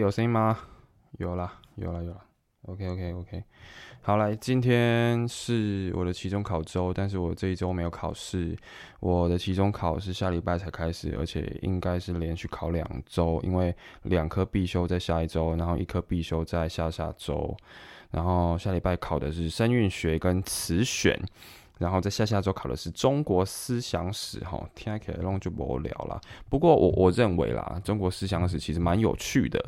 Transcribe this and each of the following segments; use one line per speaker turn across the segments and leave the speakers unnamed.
有声音吗？有啦，有了，有了。OK，OK，OK。好，来，今天是我的期中考周，但是我这一周没有考试。我的期中考是下礼拜才开始，而且应该是连续考两周，因为两科必修在下一周，然后一科必修在下下周。然后下礼拜考的是声韵学跟词选，然后在下下周考的是中国思想史。哈，听起来弄就无聊了。不过我我认为啦，中国思想史其实蛮有趣的。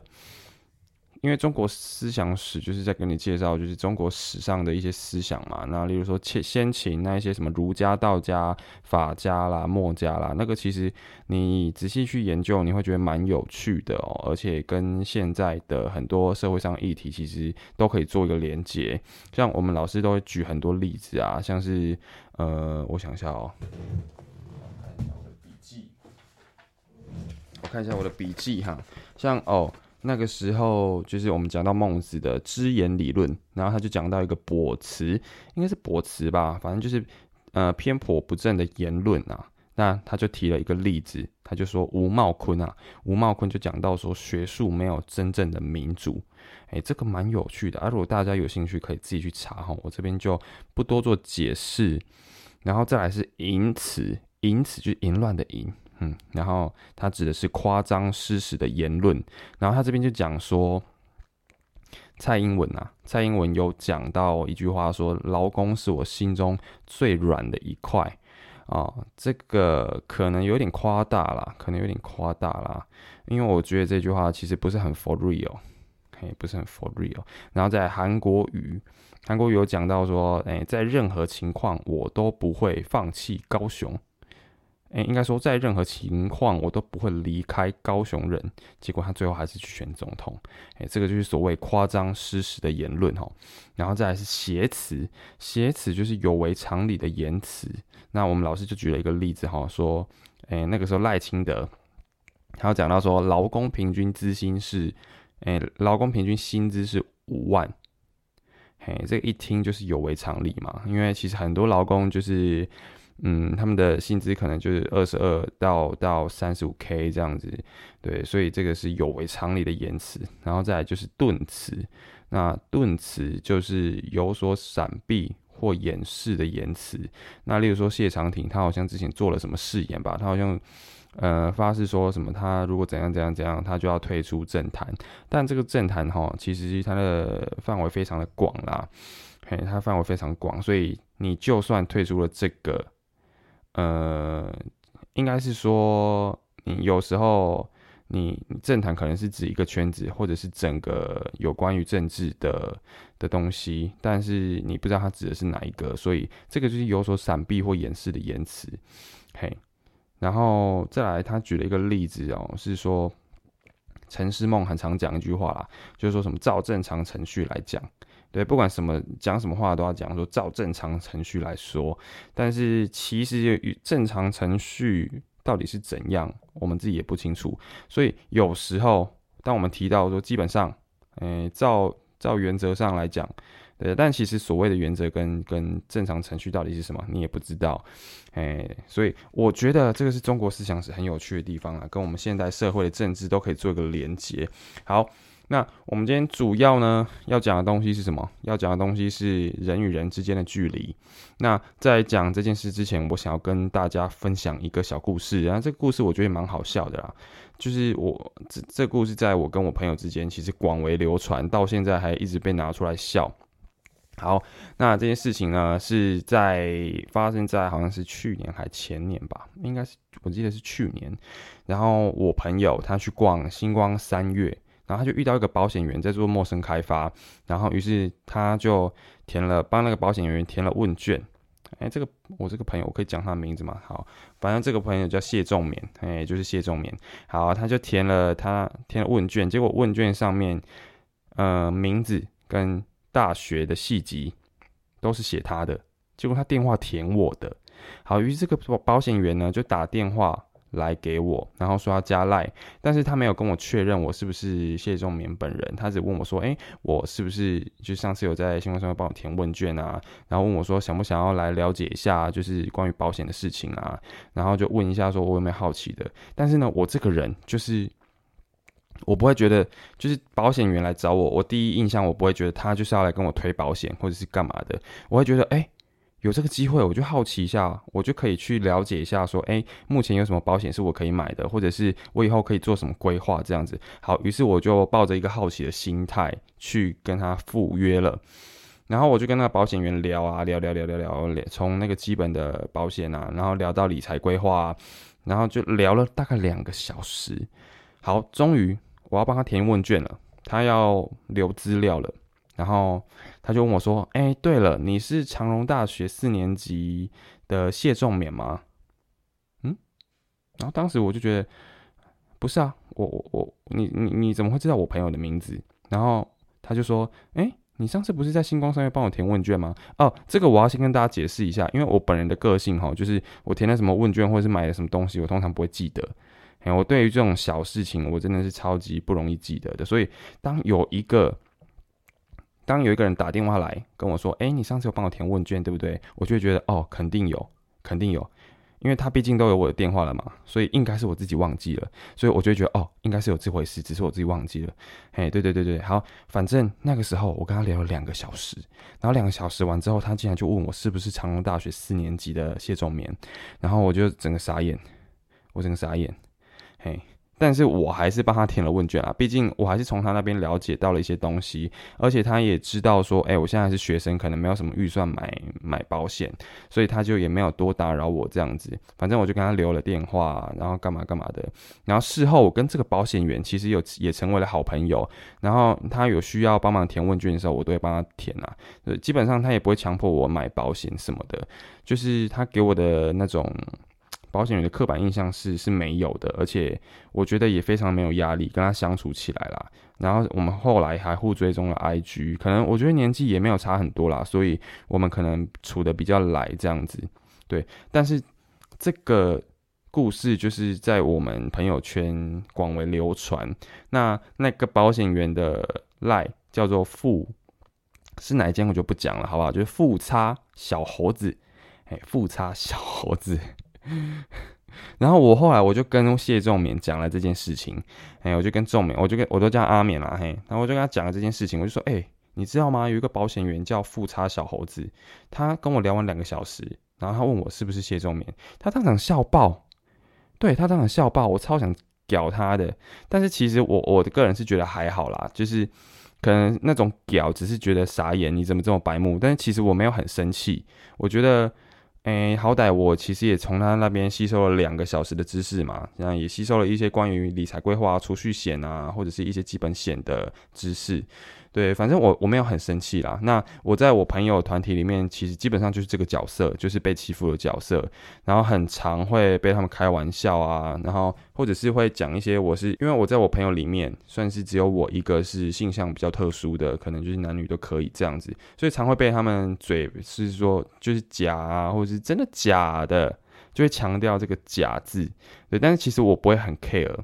因为中国思想史就是在跟你介绍，就是中国史上的一些思想嘛。那例如说，先先秦那一些什么儒家、道家、法家啦、墨家啦，那个其实你仔细去研究，你会觉得蛮有趣的哦。而且跟现在的很多社会上议题，其实都可以做一个连接。像我们老师都会举很多例子啊，像是呃，我想一下哦，我看一下我的笔记哈，像哦。那个时候就是我们讲到孟子的知言理论，然后他就讲到一个驳辞，应该是驳辞吧，反正就是呃偏颇不正的言论啊。那他就提了一个例子，他就说吴茂坤啊，吴茂坤就讲到说学术没有真正的民主，哎，这个蛮有趣的啊。如果大家有兴趣，可以自己去查哈，我这边就不多做解释。然后再来是淫词，淫词就是淫乱的淫。嗯，然后他指的是夸张失实的言论，然后他这边就讲说，蔡英文啊，蔡英文有讲到一句话说，劳工是我心中最软的一块啊，这个可能有点夸大了，可能有点夸大了，因为我觉得这句话其实不是很 for real，嘿，不是很 for real。然后在韩国语，韩国语有讲到说，哎，在任何情况我都不会放弃高雄。诶，应该说，在任何情况我都不会离开高雄人。结果他最后还是去选总统。诶，这个就是所谓夸张失实的言论哈。然后再来是挟词，挟词就是有违常理的言辞。那我们老师就举了一个例子哈，说，诶，那个时候赖清德，他讲到说，劳工平均资薪是，诶，劳工平均薪资是五万。嘿，这个一听就是有违常理嘛，因为其实很多劳工就是。嗯，他们的薪资可能就是二十二到到三十五 K 这样子，对，所以这个是有违常理的言辞。然后再来就是顿词，那顿词就是有所闪避或掩饰的言辞。那例如说谢长廷，他好像之前做了什么誓言吧？他好像呃发誓说什么，他如果怎样怎样怎样，他就要退出政坛。但这个政坛哈，其实它的范围非常的广啦，嘿，它范围非常广，所以你就算退出了这个。呃，应该是说，你有时候你政坛可能是指一个圈子，或者是整个有关于政治的的东西，但是你不知道它指的是哪一个，所以这个就是有所闪避或掩饰的言辞。嘿，然后再来，他举了一个例子哦，是说陈思梦很常讲一句话啦，就是说什么照正常程序来讲。对，不管什么讲什么话都要讲说照正常程序来说，但是其实与正常程序到底是怎样，我们自己也不清楚。所以有时候当我们提到说基本上，诶，照照原则上来讲，对，但其实所谓的原则跟跟正常程序到底是什么，你也不知道。诶，所以我觉得这个是中国思想是很有趣的地方啊，跟我们现代社会的政治都可以做一个连接。好。那我们今天主要呢要讲的东西是什么？要讲的东西是人与人之间的距离。那在讲这件事之前，我想要跟大家分享一个小故事。然后这个故事我觉得蛮好笑的啦，就是我这这故事在我跟我朋友之间其实广为流传，到现在还一直被拿出来笑。好，那这件事情呢是在发生在好像是去年还前年吧，应该是我记得是去年。然后我朋友他去逛星光三月。然后他就遇到一个保险员在做陌生开发，然后于是他就填了帮那个保险员填了问卷。哎，这个我这个朋友我可以讲他名字吗？好，反正这个朋友叫谢仲勉，哎，就是谢仲勉。好，他就填了他填了问卷，结果问卷上面，呃，名字跟大学的系籍都是写他的，结果他电话填我的。好，于是这个保保险员呢就打电话。来给我，然后说要加赖，但是他没有跟我确认我是不是谢仲明本人，他只问我说，哎，我是不是就上次有在新闻上面帮我填问卷啊？然后问我说想不想要来了解一下，就是关于保险的事情啊？然后就问一下说我有没有好奇的？但是呢，我这个人就是我不会觉得就是保险员来找我，我第一印象我不会觉得他就是要来跟我推保险或者是干嘛的，我会觉得哎。有这个机会，我就好奇一下，我就可以去了解一下，说，哎，目前有什么保险是我可以买的，或者是我以后可以做什么规划，这样子。好，于是我就抱着一个好奇的心态去跟他赴约了，然后我就跟那个保险员聊啊，聊聊聊聊聊，从那个基本的保险啊，然后聊到理财规划，然后就聊了大概两个小时。好，终于我要帮他填问卷了，他要留资料了。然后他就问我说：“哎，对了，你是长荣大学四年级的谢仲勉吗？”嗯，然后当时我就觉得不是啊，我我我，你你你怎么会知道我朋友的名字？然后他就说：“哎，你上次不是在星光上面帮我填问卷吗？”哦，这个我要先跟大家解释一下，因为我本人的个性哈，就是我填了什么问卷或者是买了什么东西，我通常不会记得。哎，我对于这种小事情，我真的是超级不容易记得的。所以当有一个当有一个人打电话来跟我说：“哎，你上次有帮我填问卷，对不对？”我就会觉得哦，肯定有，肯定有，因为他毕竟都有我的电话了嘛，所以应该是我自己忘记了，所以我就觉得哦，应该是有这回事，只是我自己忘记了。嘿，对对对对，好，反正那个时候我跟他聊了两个小时，然后两个小时完之后，他竟然就问我是不是长隆大学四年级的谢仲眠，然后我就整个傻眼，我整个傻眼，嘿。但是我还是帮他填了问卷啊，毕竟我还是从他那边了解到了一些东西，而且他也知道说，哎，我现在是学生，可能没有什么预算买买保险，所以他就也没有多打扰我这样子。反正我就跟他留了电话，然后干嘛干嘛的。然后事后我跟这个保险员其实有也成为了好朋友。然后他有需要帮忙填问卷的时候，我都会帮他填啊。基本上他也不会强迫我买保险什么的，就是他给我的那种。保险员的刻板印象是是没有的，而且我觉得也非常没有压力，跟他相处起来啦。然后我们后来还互追踪了 IG，可能我觉得年纪也没有差很多啦，所以我们可能处的比较来这样子。对，但是这个故事就是在我们朋友圈广为流传。那那个保险员的赖叫做富，是哪一间我就不讲了，好不好？就是富差小猴子，哎，富差小猴子。然后我后来我就跟谢仲勉讲了这件事情，哎，我就跟仲勉，我就跟我都叫阿勉啦，嘿，然后我就跟他讲了这件事情，我就说，哎，你知道吗？有一个保险员叫富差小猴子，他跟我聊完两个小时，然后他问我是不是谢仲勉，他当场笑爆，对他当场笑爆，我超想屌他的，但是其实我我的个人是觉得还好啦，就是可能那种屌只是觉得傻眼，你怎么这么白目？但是其实我没有很生气，我觉得。诶，好歹我其实也从他那边吸收了两个小时的知识嘛，然后也吸收了一些关于理财规划、储蓄险啊，或者是一些基本险的知识。对，反正我我没有很生气啦。那我在我朋友团体里面，其实基本上就是这个角色，就是被欺负的角色。然后很常会被他们开玩笑啊，然后或者是会讲一些我是因为我在我朋友里面算是只有我一个是性向比较特殊的，可能就是男女都可以这样子，所以常会被他们嘴是说就是假啊，或者是真的假的，就会强调这个假字。对，但是其实我不会很 care。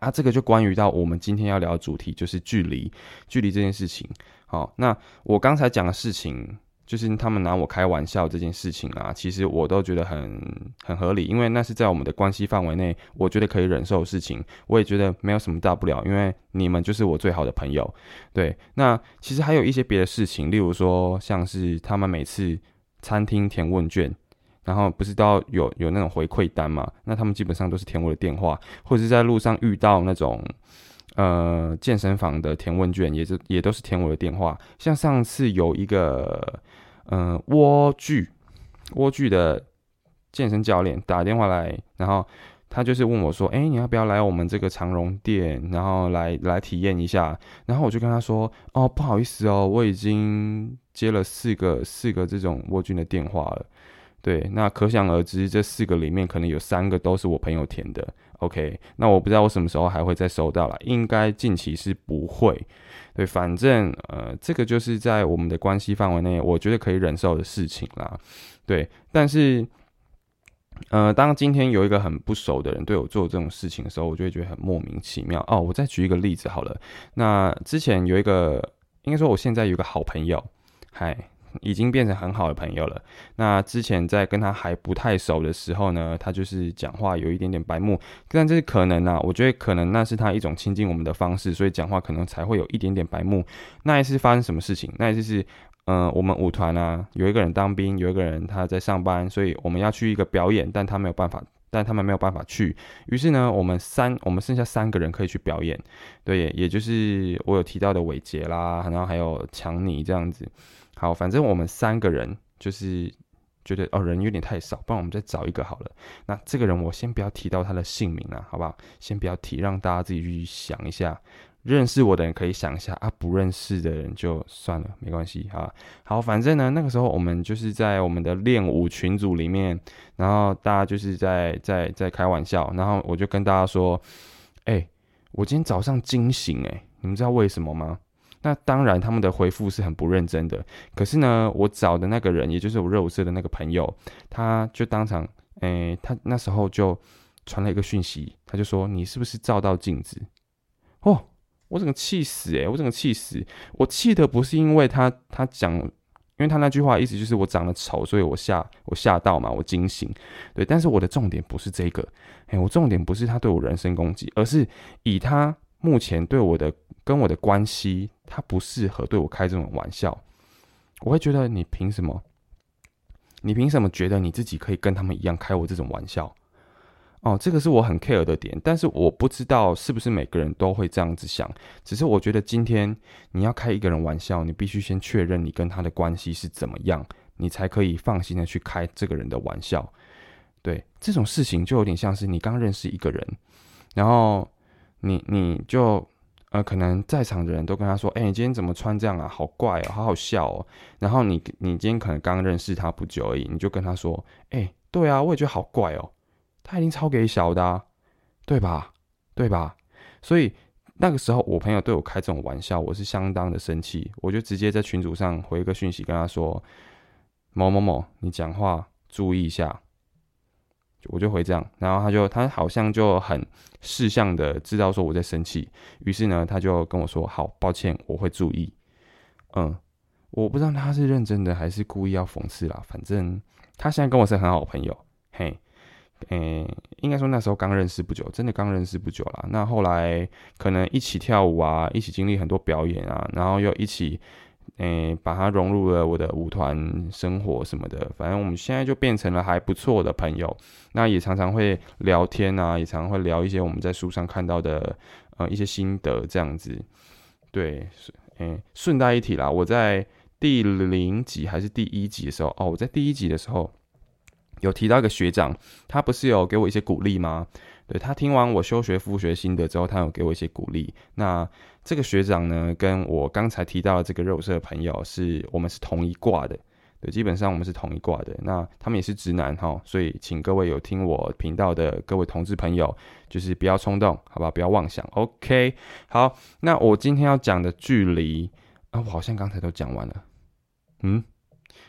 啊，这个就关于到我们今天要聊的主题，就是距离，距离这件事情。好，那我刚才讲的事情，就是他们拿我开玩笑这件事情啊，其实我都觉得很很合理，因为那是在我们的关系范围内，我觉得可以忍受的事情，我也觉得没有什么大不了，因为你们就是我最好的朋友。对，那其实还有一些别的事情，例如说，像是他们每次餐厅填问卷。然后不是都要有有那种回馈单嘛？那他们基本上都是填我的电话，或者是在路上遇到那种呃健身房的填问卷，也是也都是填我的电话。像上次有一个嗯蜗具蜗具的健身教练打电话来，然后他就是问我说：“哎，你要不要来我们这个长荣店，然后来来体验一下？”然后我就跟他说：“哦，不好意思哦，我已经接了四个四个这种蜗具的电话了。”对，那可想而知，这四个里面可能有三个都是我朋友填的。OK，那我不知道我什么时候还会再收到了，应该近期是不会。对，反正呃，这个就是在我们的关系范围内，我觉得可以忍受的事情啦。对，但是呃，当今天有一个很不熟的人对我做这种事情的时候，我就会觉得很莫名其妙。哦，我再举一个例子好了。那之前有一个，应该说我现在有个好朋友，嗨。已经变成很好的朋友了。那之前在跟他还不太熟的时候呢，他就是讲话有一点点白目，但这是可能啊，我觉得可能那是他一种亲近我们的方式，所以讲话可能才会有一点点白目。那一次发生什么事情？那一次是，嗯，我们舞团啊，有一个人当兵，有一个人他在上班，所以我们要去一个表演，但他没有办法。但他们没有办法去，于是呢，我们三我们剩下三个人可以去表演，对，也就是我有提到的伟杰啦，然后还有强尼这样子。好，反正我们三个人就是觉得哦人有点太少，不然我们再找一个好了。那这个人我先不要提到他的姓名了，好不好？先不要提，让大家自己去想一下。认识我的人可以想一下啊，不认识的人就算了，没关系啊。好，反正呢，那个时候我们就是在我们的练舞群组里面，然后大家就是在在在开玩笑，然后我就跟大家说，哎，我今天早上惊醒，哎，你们知道为什么吗？那当然，他们的回复是很不认真的。可是呢，我找的那个人，也就是我热舞社的那个朋友，他就当场，哎，他那时候就传了一个讯息，他就说，你是不是照到镜子？哦。我整个气死诶，我整个气死！我气的不是因为他他讲，因为他那句话意思就是我长得丑，所以我吓我吓到嘛，我惊醒。对，但是我的重点不是这个，哎，我重点不是他对我人身攻击，而是以他目前对我的跟我的关系，他不适合对我开这种玩笑。我会觉得你凭什么？你凭什么觉得你自己可以跟他们一样开我这种玩笑？哦，这个是我很 care 的点，但是我不知道是不是每个人都会这样子想。只是我觉得今天你要开一个人玩笑，你必须先确认你跟他的关系是怎么样，你才可以放心的去开这个人的玩笑。对，这种事情就有点像是你刚认识一个人，然后你你就呃，可能在场的人都跟他说：“哎，你今天怎么穿这样啊？好怪哦，好好笑哦。”然后你你今天可能刚认识他不久而已，你就跟他说：“哎，对啊，我也觉得好怪哦。”他已经超给小的，对吧？对吧？所以那个时候，我朋友对我开这种玩笑，我是相当的生气。我就直接在群组上回一个讯息，跟他说：“某某某，你讲话注意一下。”我就回这样，然后他就他好像就很识相的知道说我在生气，于是呢，他就跟我说：“好，抱歉，我会注意。”嗯，我不知道他是认真的还是故意要讽刺啦。反正他现在跟我是很好朋友，嘿。诶，应该说那时候刚认识不久，真的刚认识不久啦。那后来可能一起跳舞啊，一起经历很多表演啊，然后又一起，诶，把它融入了我的舞团生活什么的。反正我们现在就变成了还不错的朋友。那也常常会聊天啊，也常常会聊一些我们在书上看到的呃一些心得这样子。对，诶，顺带一提啦，我在第零集还是第一集的时候，哦，我在第一集的时候。有提到一个学长，他不是有给我一些鼓励吗？对他听完我休学复学心得之后，他有给我一些鼓励。那这个学长呢，跟我刚才提到的这个肉色朋友，是我们是同一挂的。对，基本上我们是同一挂的。那他们也是直男哈，所以请各位有听我频道的各位同志朋友，就是不要冲动，好吧？不要妄想。OK，好，那我今天要讲的距离啊，我好像刚才都讲完了。嗯。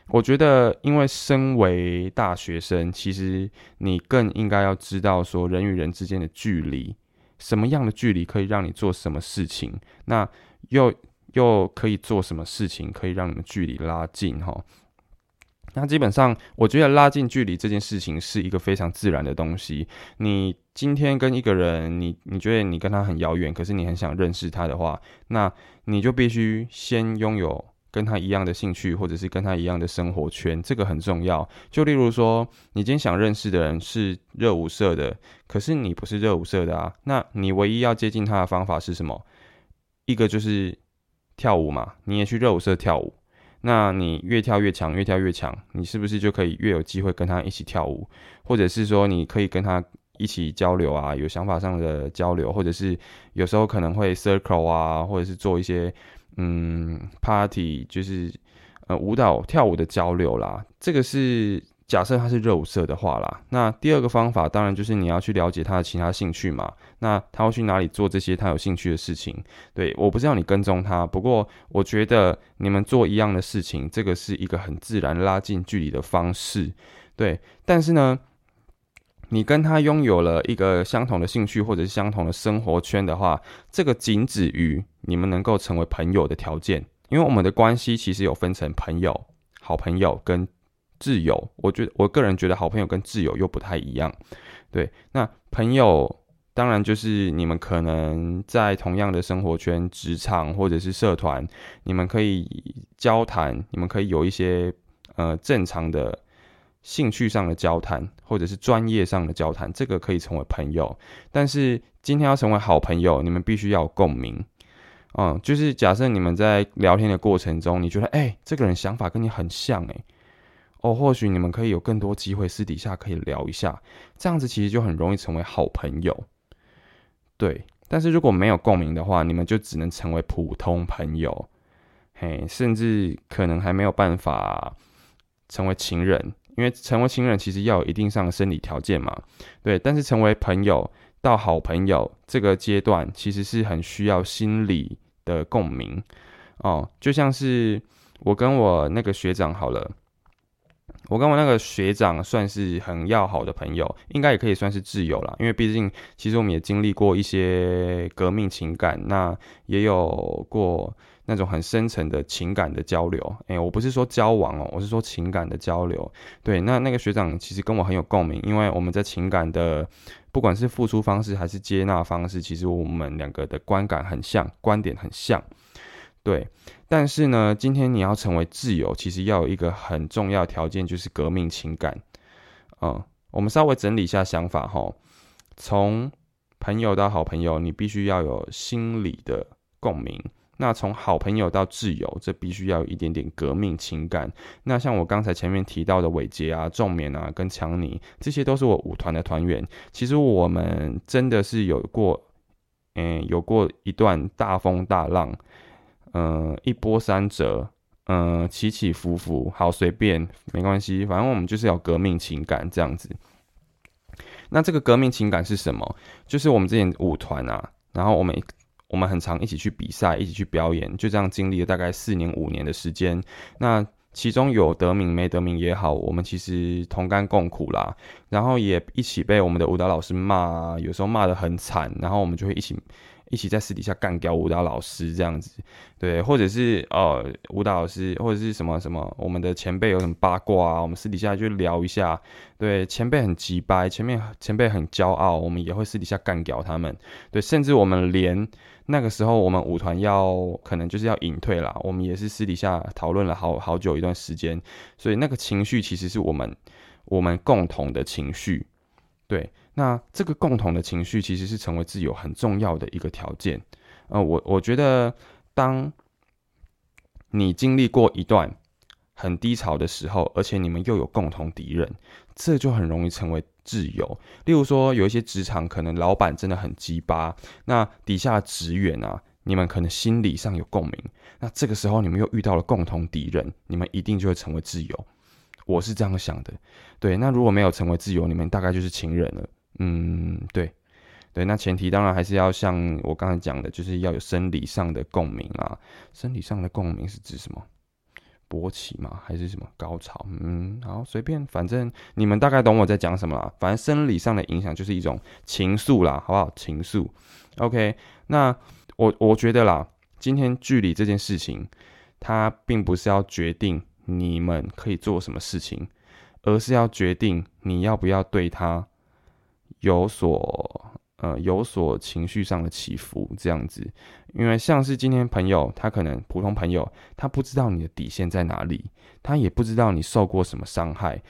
我觉得，因为身为大学生，其实你更应该要知道说人与人之间的距离，什么样的距离可以让你做什么事情，那又又可以做什么事情可以让你们距离拉近哈？那基本上，我觉得拉近距离这件事情是一个非常自然的东西。你今天跟一个人，你你觉得你跟他很遥远，可是你很想认识他的话，那你就必须先拥有。跟他一样的兴趣，或者是跟他一样的生活圈，这个很重要。就例如说，你今天想认识的人是热舞社的，可是你不是热舞社的啊，那你唯一要接近他的方法是什么？一个就是跳舞嘛，你也去热舞社跳舞，那你越跳越强，越跳越强，你是不是就可以越有机会跟他一起跳舞？或者是说，你可以跟他一起交流啊，有想法上的交流，或者是有时候可能会 circle 啊，或者是做一些。嗯，party 就是呃舞蹈跳舞的交流啦，这个是假设他是热舞社的话啦。那第二个方法当然就是你要去了解他的其他兴趣嘛。那他会去哪里做这些他有兴趣的事情？对，我不知道你跟踪他，不过我觉得你们做一样的事情，这个是一个很自然拉近距离的方式。对，但是呢。你跟他拥有了一个相同的兴趣或者是相同的生活圈的话，这个仅止于你们能够成为朋友的条件。因为我们的关系其实有分成朋友好朋友跟挚友，我觉得我个人觉得好朋友跟挚友又不太一样。对，那朋友当然就是你们可能在同样的生活圈、职场或者是社团，你们可以交谈，你们可以有一些呃正常的兴趣上的交谈，或者是专业上的交谈，这个可以成为朋友。但是今天要成为好朋友，你们必须要有共鸣。嗯，就是假设你们在聊天的过程中，你觉得哎，这个人想法跟你很像，哎。哦，或许你们可以有更多机会私底下可以聊一下，这样子其实就很容易成为好朋友。对，但是如果没有共鸣的话，你们就只能成为普通朋友，嘿，甚至可能还没有办法成为情人，因为成为情人其实要有一定上的生理条件嘛。对，但是成为朋友到好朋友这个阶段，其实是很需要心理的共鸣哦，就像是我跟我那个学长好了。我跟我那个学长算是很要好的朋友，应该也可以算是挚友了。因为毕竟，其实我们也经历过一些革命情感，那也有过那种很深层的情感的交流。诶，我不是说交往哦，我是说情感的交流。对，那那个学长其实跟我很有共鸣，因为我们在情感的不管是付出方式还是接纳方式，其实我们两个的观感很像，观点很像。对，但是呢，今天你要成为挚友，其实要有一个很重要条件，就是革命情感。嗯，我们稍微整理一下想法哈。从朋友到好朋友，你必须要有心理的共鸣。那从好朋友到挚友，这必须要有一点点革命情感。那像我刚才前面提到的伟杰啊、仲勉啊、跟强尼，这些都是我舞团的团员。其实我们真的是有过，嗯，有过一段大风大浪。嗯，一波三折，嗯，起起伏伏，好随便，没关系，反正我们就是要革命情感这样子。那这个革命情感是什么？就是我们之前舞团啊，然后我们我们很常一起去比赛，一起去表演，就这样经历了大概四年五年的时间。那其中有得名没得名也好，我们其实同甘共苦啦，然后也一起被我们的舞蹈老师骂，有时候骂得很惨，然后我们就会一起。一起在私底下干掉舞蹈老师这样子，对，或者是呃舞蹈老师或者是什么什么，我们的前辈有什么八卦啊，我们私底下就聊一下。对，前辈很急掰，前面前辈很骄傲，我们也会私底下干掉他们。对，甚至我们连那个时候我们舞团要可能就是要隐退了，我们也是私底下讨论了好好久一段时间。所以那个情绪其实是我们我们共同的情绪，对。那这个共同的情绪其实是成为自由很重要的一个条件。呃，我我觉得，当你经历过一段很低潮的时候，而且你们又有共同敌人，这就很容易成为挚友。例如说，有一些职场可能老板真的很鸡巴，那底下的职员啊，你们可能心理上有共鸣，那这个时候你们又遇到了共同敌人，你们一定就会成为挚友。我是这样想的。对，那如果没有成为挚友，你们大概就是情人了。嗯，对，对，那前提当然还是要像我刚才讲的，就是要有生理上的共鸣啊。生理上的共鸣是指什么？勃起嘛？还是什么高潮？嗯，好，随便，反正你们大概懂我在讲什么啦。反正生理上的影响就是一种情愫啦，好不好？情愫。OK，那我我觉得啦，今天距离这件事情，它并不是要决定你们可以做什么事情，而是要决定你要不要对他。有所呃有所情绪上的起伏，这样子，因为像是今天朋友，他可能普通朋友，他不知道你的底线在哪里，他也不知道你受过什么伤害，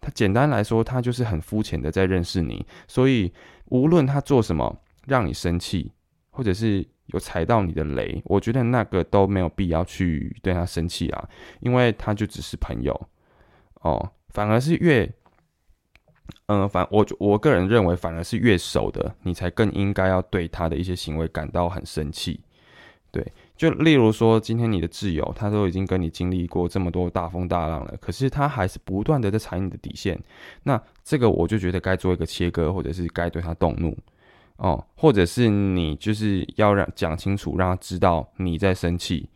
他简单来说，他就是很肤浅的在认识你，所以无论他做什么让你生气，或者是有踩到你的雷，我觉得那个都没有必要去对他生气啊，因为他就只是朋友哦，反而是越。嗯，反我我个人认为，反而是越熟的，你才更应该要对他的一些行为感到很生气。对，就例如说，今天你的挚友，他都已经跟你经历过这么多大风大浪了，可是他还是不断的在踩你的底线。那这个我就觉得该做一个切割，或者是该对他动怒哦，或者是你就是要让讲清楚，让他知道你在生气。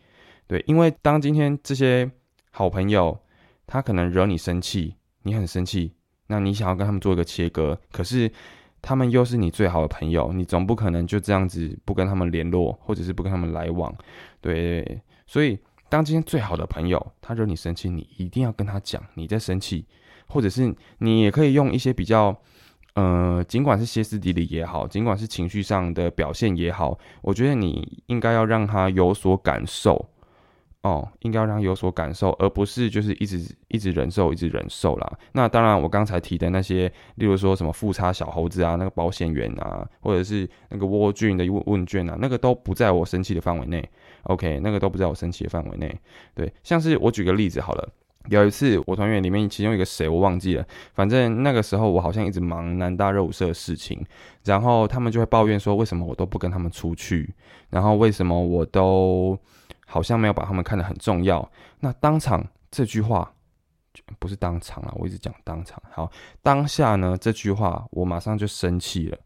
对，因为当今天这些好朋友他可能惹你生气，你很生气。那你想要跟他们做一个切割，可是他们又是你最好的朋友，你总不可能就这样子不跟他们联络，或者是不跟他们来往，对。所以当今天最好的朋友他惹你生气，你一定要跟他讲你在生气，或者是你也可以用一些比较，呃，尽管是歇斯底里也好，尽管是情绪上的表现也好，我觉得你应该要让他有所感受。哦，应该让他有所感受，而不是就是一直一直忍受，一直忍受啦。那当然，我刚才提的那些，例如说什么复差小猴子啊，那个保险员啊，或者是那个蜗俊的问问卷啊，那个都不在我生气的范围内。OK，那个都不在我生气的范围内。对，像是我举个例子好了，有一次我团员里面其中一个谁我忘记了，反正那个时候我好像一直忙南大热舞社的事情，然后他们就会抱怨说，为什么我都不跟他们出去，然后为什么我都。好像没有把他们看得很重要。那当场这句话不是当场啊，我一直讲当场。好，当下呢这句话我马上就生气了。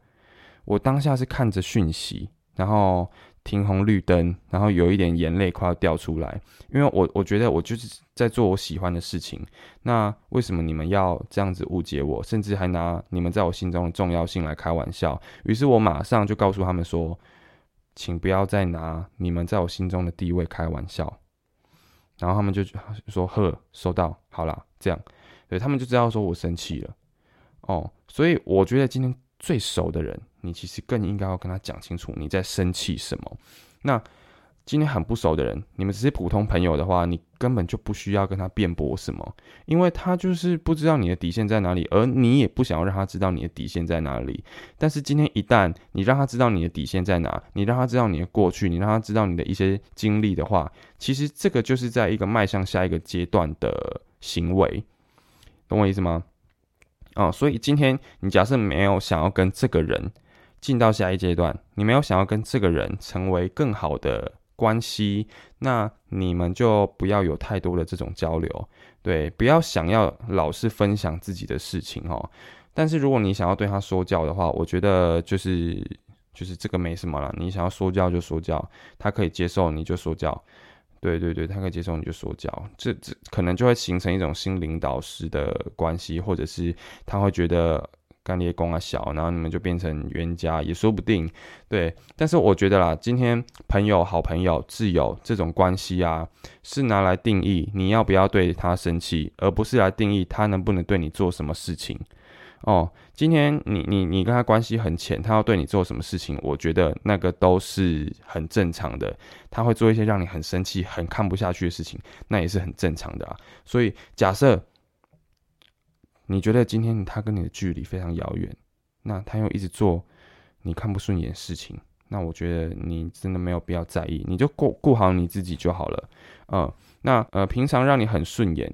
我当下是看着讯息，然后停红绿灯，然后有一点眼泪快要掉出来，因为我我觉得我就是在做我喜欢的事情。那为什么你们要这样子误解我，甚至还拿你们在我心中的重要性来开玩笑？于是我马上就告诉他们说。请不要再拿你们在我心中的地位开玩笑，然后他们就说：“呵，收到，好啦，这样，对他们就知道说我生气了。”哦，所以我觉得今天最熟的人，你其实更应该要跟他讲清楚你在生气什么。那。今天很不熟的人，你们只是普通朋友的话，你根本就不需要跟他辩驳什么，因为他就是不知道你的底线在哪里，而你也不想要让他知道你的底线在哪里。但是今天一旦你让他知道你的底线在哪，你让他知道你的过去，你让他知道你的一些经历的话，其实这个就是在一个迈向下一个阶段的行为，懂我意思吗？哦，所以今天你假设没有想要跟这个人进到下一阶段，你没有想要跟这个人成为更好的。关系，那你们就不要有太多的这种交流，对，不要想要老是分享自己的事情哦。但是如果你想要对他说教的话，我觉得就是就是这个没什么了。你想要说教就说教，他可以接受你就说教，对对对，他可以接受你就说教，这这可能就会形成一种新领导师的关系，或者是他会觉得。干裂工啊小，然后你们就变成冤家也说不定，对。但是我觉得啦，今天朋友、好朋友、挚友这种关系啊，是拿来定义你要不要对他生气，而不是来定义他能不能对你做什么事情。哦，今天你你你跟他关系很浅，他要对你做什么事情，我觉得那个都是很正常的。他会做一些让你很生气、很看不下去的事情，那也是很正常的啊。所以假设。你觉得今天他跟你的距离非常遥远，那他又一直做你看不顺眼的事情，那我觉得你真的没有必要在意，你就顾顾好你自己就好了。嗯，那呃，平常让你很顺眼，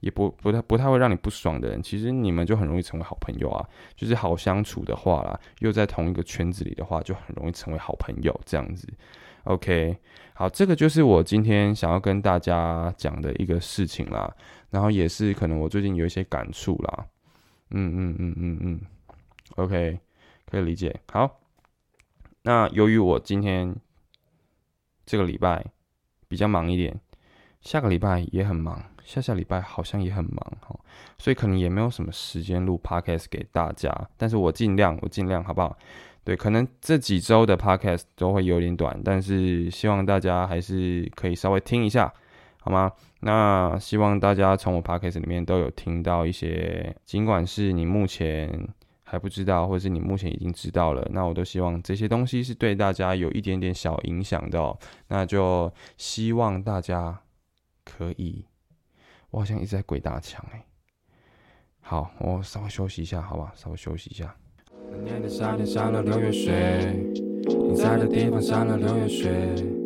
也不不太不太会让你不爽的人，其实你们就很容易成为好朋友啊。就是好相处的话啦，又在同一个圈子里的话，就很容易成为好朋友这样子。OK，好，这个就是我今天想要跟大家讲的一个事情啦。然后也是可能我最近有一些感触啦，嗯嗯嗯嗯嗯，OK，可以理解。好，那由于我今天这个礼拜比较忙一点，下个礼拜也很忙，下下礼拜好像也很忙哈，所以可能也没有什么时间录 Podcast 给大家。但是我尽量，我尽量，好不好？对，可能这几周的 Podcast 都会有点短，但是希望大家还是可以稍微听一下。好吗？那希望大家从我 podcast 里面都有听到一些，尽管是你目前还不知道，或者是你目前已经知道了，那我都希望这些东西是对大家有一点点小影响的。那就希望大家可以，我好像一直在鬼打墙哎。好，我稍微休息一下，好吧？稍微休息一下。年的夏天下了六月雪，你在的地方下了六月雪。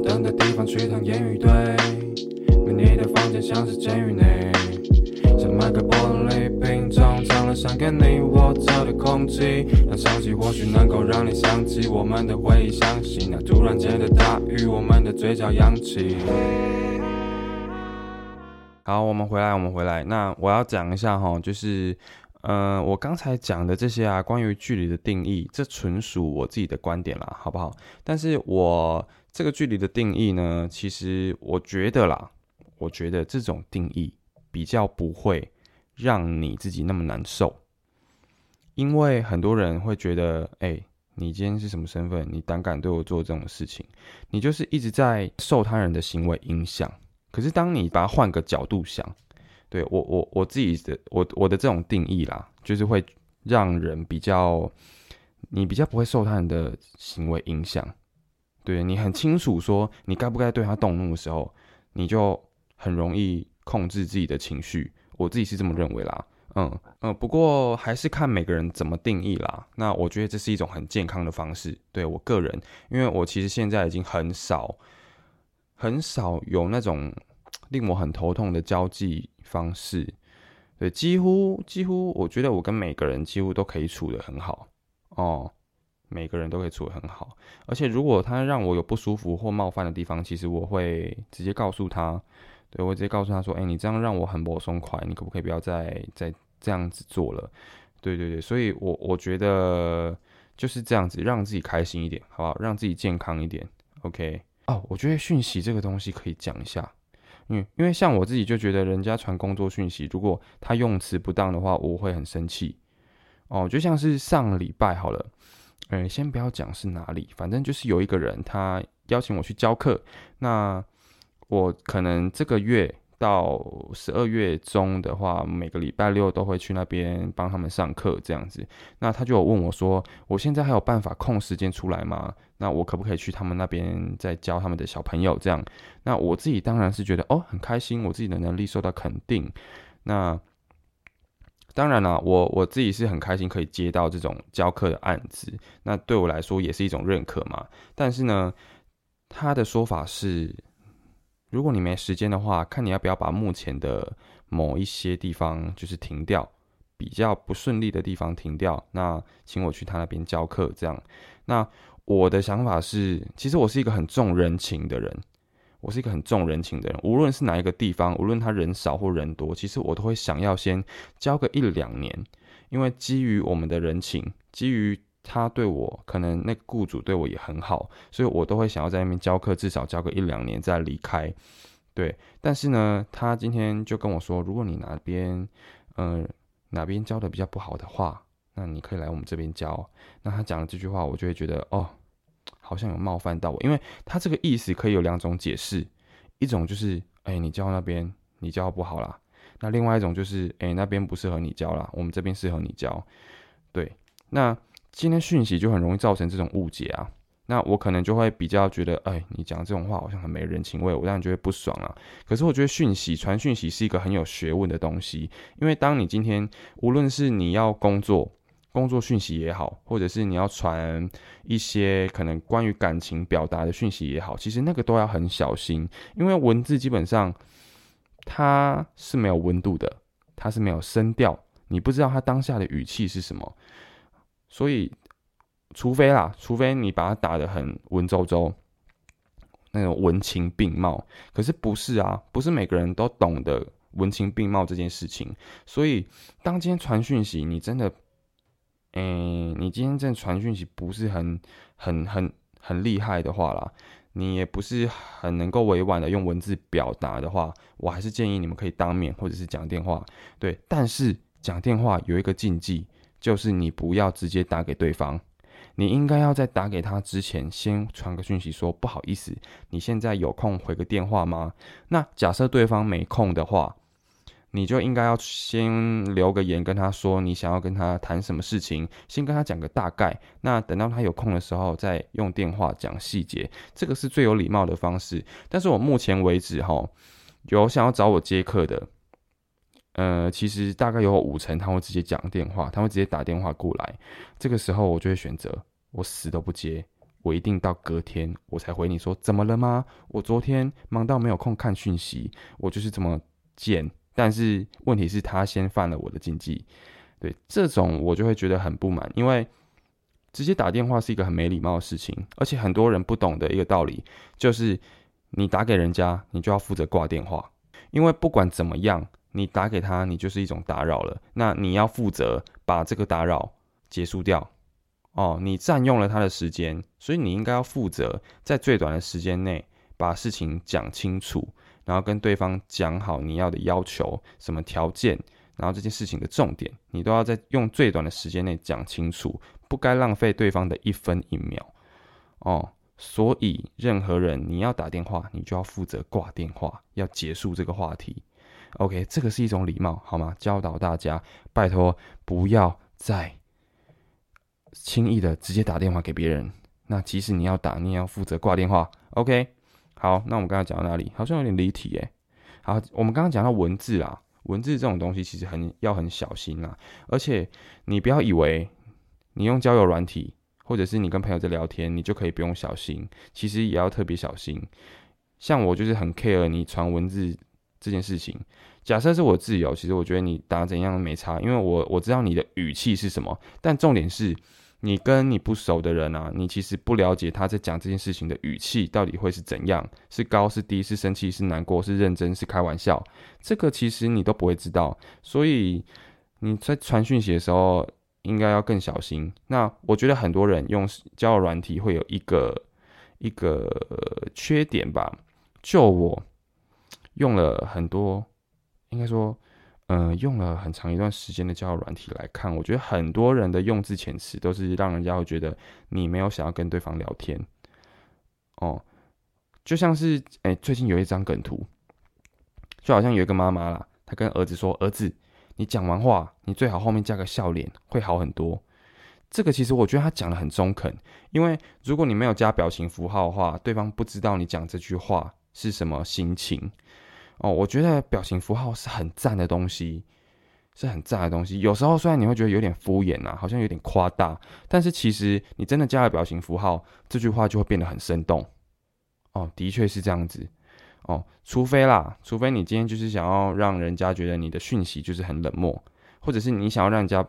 等的地方去趟烟雨堆，你的房间像是监狱内，像麦克玻璃瓶中藏了想跟你握着的空气，那香气或许能够让你想起我们的回忆，相信那突然间的大雨，我们的嘴角扬起。好，我们回来，我们回来。那我要讲一下哈，就是，呃，我刚才讲的这些啊，关于距离的定义，这纯属我自己的观点啦，好不好？但是我。这个距离的定义呢，其实我觉得啦，我觉得这种定义比较不会让你自己那么难受，因为很多人会觉得，哎，你今天是什么身份？你胆敢对我做这种事情？你就是一直在受他人的行为影响。可是当你把它换个角度想，对我我我自己的我我的这种定义啦，就是会让人比较，你比较不会受他人的行为影响。对你很清楚说你该不该对他动怒的时候，你就很容易控制自己的情绪。我自己是这么认为啦。嗯嗯，不过还是看每个人怎么定义啦。那我觉得这是一种很健康的方式，对我个人，因为我其实现在已经很少很少有那种令我很头痛的交际方式，对，几乎几乎，我觉得我跟每个人几乎都可以处得很好哦，每个人都可以处得很好。而且如果他让我有不舒服或冒犯的地方，其实我会直接告诉他。对我直接告诉他说：“哎，你这样让我很不松快，你可不可以不要再再这样子做了？”对对对，所以我我觉得就是这样子，让自己开心一点，好不好？让自己健康一点。OK，哦，我觉得讯息这个东西可以讲一下，嗯，因为像我自己就觉得人家传工作讯息，如果他用词不当的话，我会很生气。哦，就像是上礼拜好了，嗯，先不要讲是哪里，反正就是有一个人他邀请我去教课，那。我可能这个月到十二月中的话，每个礼拜六都会去那边帮他们上课这样子。那他就有问我说：“我现在还有办法空时间出来吗？那我可不可以去他们那边再教他们的小朋友？”这样，那我自己当然是觉得哦很开心，我自己的能力受到肯定。那当然了，我我自己是很开心可以接到这种教课的案子，那对我来说也是一种认可嘛。但是呢，他的说法是。如果你没时间的话，看你要不要把目前的某一些地方就是停掉，比较不顺利的地方停掉，那请我去他那边教课这样。那我的想法是，其实我是一个很重人情的人，我是一个很重人情的人，无论是哪一个地方，无论他人少或人多，其实我都会想要先教个一两年，因为基于我们的人情，基于。他对我可能那雇主对我也很好，所以我都会想要在那边教课，至少教个一两年再离开。对，但是呢，他今天就跟我说，如果你哪边，嗯，哪边教的比较不好的话，那你可以来我们这边教。那他讲了这句话，我就会觉得哦，好像有冒犯到我，因为他这个意思可以有两种解释，一种就是，哎，你教那边你教不好啦，那另外一种就是，哎，那边不适合你教啦，我们这边适合你教。对，那。今天讯息就很容易造成这种误解啊，那我可能就会比较觉得，哎，你讲这种话好像很没人情味，我当然就会不爽啊。可是我觉得讯息传讯息是一个很有学问的东西，因为当你今天无论是你要工作，工作讯息也好，或者是你要传一些可能关于感情表达的讯息也好，其实那个都要很小心，因为文字基本上它是没有温度的，它是没有声调，你不知道它当下的语气是什么。所以，除非啦，除非你把它打得很文绉绉，那种文情并茂，可是不是啊，不是每个人都懂得文情并茂这件事情。所以，当今天传讯息，你真的，嗯，你今天这传讯息不是很、很、很、很厉害的话啦，你也不是很能够委婉的用文字表达的话，我还是建议你们可以当面或者是讲电话。对，但是讲电话有一个禁忌。就是你不要直接打给对方，你应该要在打给他之前先传个讯息说不好意思，你现在有空回个电话吗？那假设对方没空的话，你就应该要先留个言跟他说你想要跟他谈什么事情，先跟他讲个大概。那等到他有空的时候再用电话讲细节，这个是最有礼貌的方式。但是我目前为止哈，有想要找我接客的。呃，其实大概有五成他会直接讲电话，他会直接打电话过来。这个时候我就会选择，我死都不接，我一定到隔天我才回你说怎么了吗？我昨天忙到没有空看讯息，我就是这么贱。但是问题是，他先犯了我的禁忌。对这种我就会觉得很不满，因为直接打电话是一个很没礼貌的事情，而且很多人不懂的一个道理就是，你打给人家，你就要负责挂电话，因为不管怎么样。你打给他，你就是一种打扰了。那你要负责把这个打扰结束掉。哦，你占用了他的时间，所以你应该要负责在最短的时间内把事情讲清楚，然后跟对方讲好你要的要求、什么条件，然后这件事情的重点，你都要在用最短的时间内讲清楚，不该浪费对方的一分一秒哦。所以任何人你要打电话，你就要负责挂电话，要结束这个话题。OK，这个是一种礼貌，好吗？教导大家，拜托不要再轻易的直接打电话给别人。那即使你要打，你也要负责挂电话。OK，好，那我们刚才讲到哪里？好像有点离题诶。好，我们刚刚讲到文字啊，文字这种东西其实很要很小心啊。而且你不要以为你用交友软体，或者是你跟朋友在聊天，你就可以不用小心。其实也要特别小心。像我就是很 care 你传文字这件事情。假设是我自由，其实我觉得你打怎样没差，因为我我知道你的语气是什么。但重点是。你跟你不熟的人啊，你其实不了解他在讲这件事情的语气到底会是怎样，是高是低，是生气是难过是认真是开玩笑，这个其实你都不会知道，所以你在传讯息的时候应该要更小心。那我觉得很多人用交友软体会有一个一个缺点吧，就我用了很多，应该说。嗯，用了很长一段时间的交友软体来看，我觉得很多人的用字遣词都是让人家会觉得你没有想要跟对方聊天。哦，就像是哎，最近有一张梗图，就好像有一个妈妈啦，她跟儿子说：“儿子，你讲完话，你最好后面加个笑脸，会好很多。”这个其实我觉得他讲的很中肯，因为如果你没有加表情符号的话，对方不知道你讲这句话是什么心情。哦，我觉得表情符号是很赞的东西，是很赞的东西。有时候虽然你会觉得有点敷衍呐，好像有点夸大，但是其实你真的加了表情符号，这句话就会变得很生动。哦，的确是这样子。哦，除非啦，除非你今天就是想要让人家觉得你的讯息就是很冷漠，或者是你想要让人家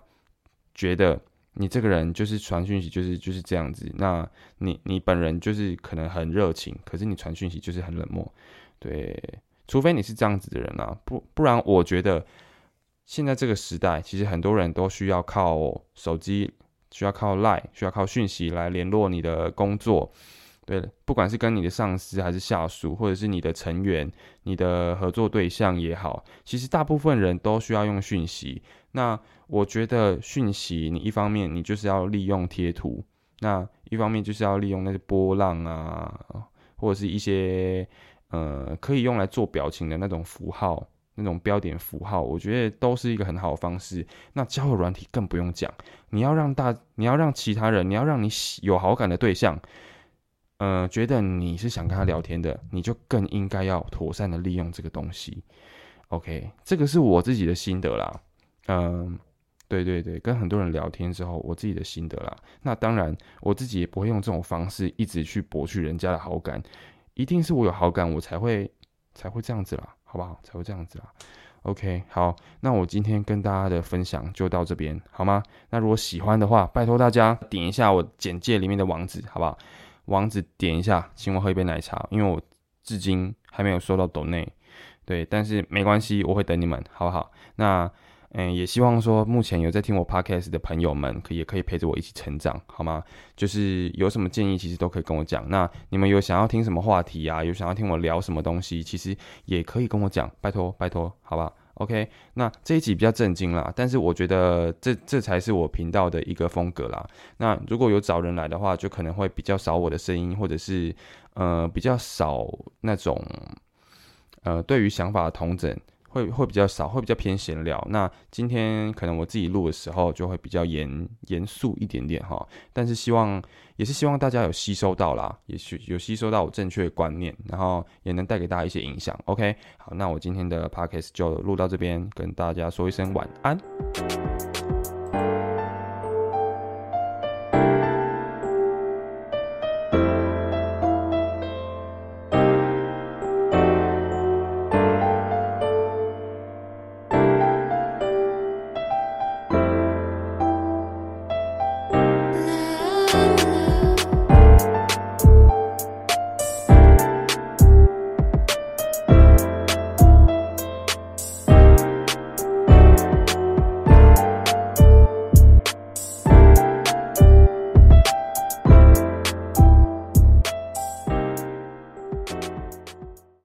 觉得你这个人就是传讯息就是就是这样子，那你你本人就是可能很热情，可是你传讯息就是很冷漠，对。除非你是这样子的人啊，不不然我觉得现在这个时代，其实很多人都需要靠手机，需要靠 Line，需要靠讯息来联络你的工作。对，不管是跟你的上司还是下属，或者是你的成员、你的合作对象也好，其实大部分人都需要用讯息。那我觉得讯息，你一方面你就是要利用贴图，那一方面就是要利用那些波浪啊，或者是一些。呃，可以用来做表情的那种符号，那种标点符号，我觉得都是一个很好的方式。那交友软体更不用讲，你要让大，你要让其他人，你要让你有好感的对象，呃，觉得你是想跟他聊天的，你就更应该要妥善的利用这个东西。OK，这个是我自己的心得啦。嗯，对对对，跟很多人聊天之后，我自己的心得啦。那当然，我自己也不会用这种方式一直去博取人家的好感。一定是我有好感，我才会才会这样子啦，好不好？才会这样子啦。OK，好，那我今天跟大家的分享就到这边，好吗？那如果喜欢的话，拜托大家点一下我简介里面的网址，好不好？网址点一下，请我喝一杯奶茶，因为我至今还没有收到抖内，对，但是没关系，我会等你们，好不好？那。嗯，也希望说目前有在听我 podcast 的朋友们，可也可以陪着我一起成长，好吗？就是有什么建议，其实都可以跟我讲。那你们有想要听什么话题啊？有想要听我聊什么东西，其实也可以跟我讲，拜托拜托，好吧？OK，那这一集比较震惊啦，但是我觉得这这才是我频道的一个风格啦。那如果有找人来的话，就可能会比较少我的声音，或者是呃比较少那种呃对于想法的同整。会会比较少，会比较偏闲聊。那今天可能我自己录的时候就会比较严严肃一点点哈，但是希望也是希望大家有吸收到啦，也许有吸收到我正确的观念，然后也能带给大家一些影响。OK，好，那我今天的 Podcast 就录到这边，跟大家说一声晚安。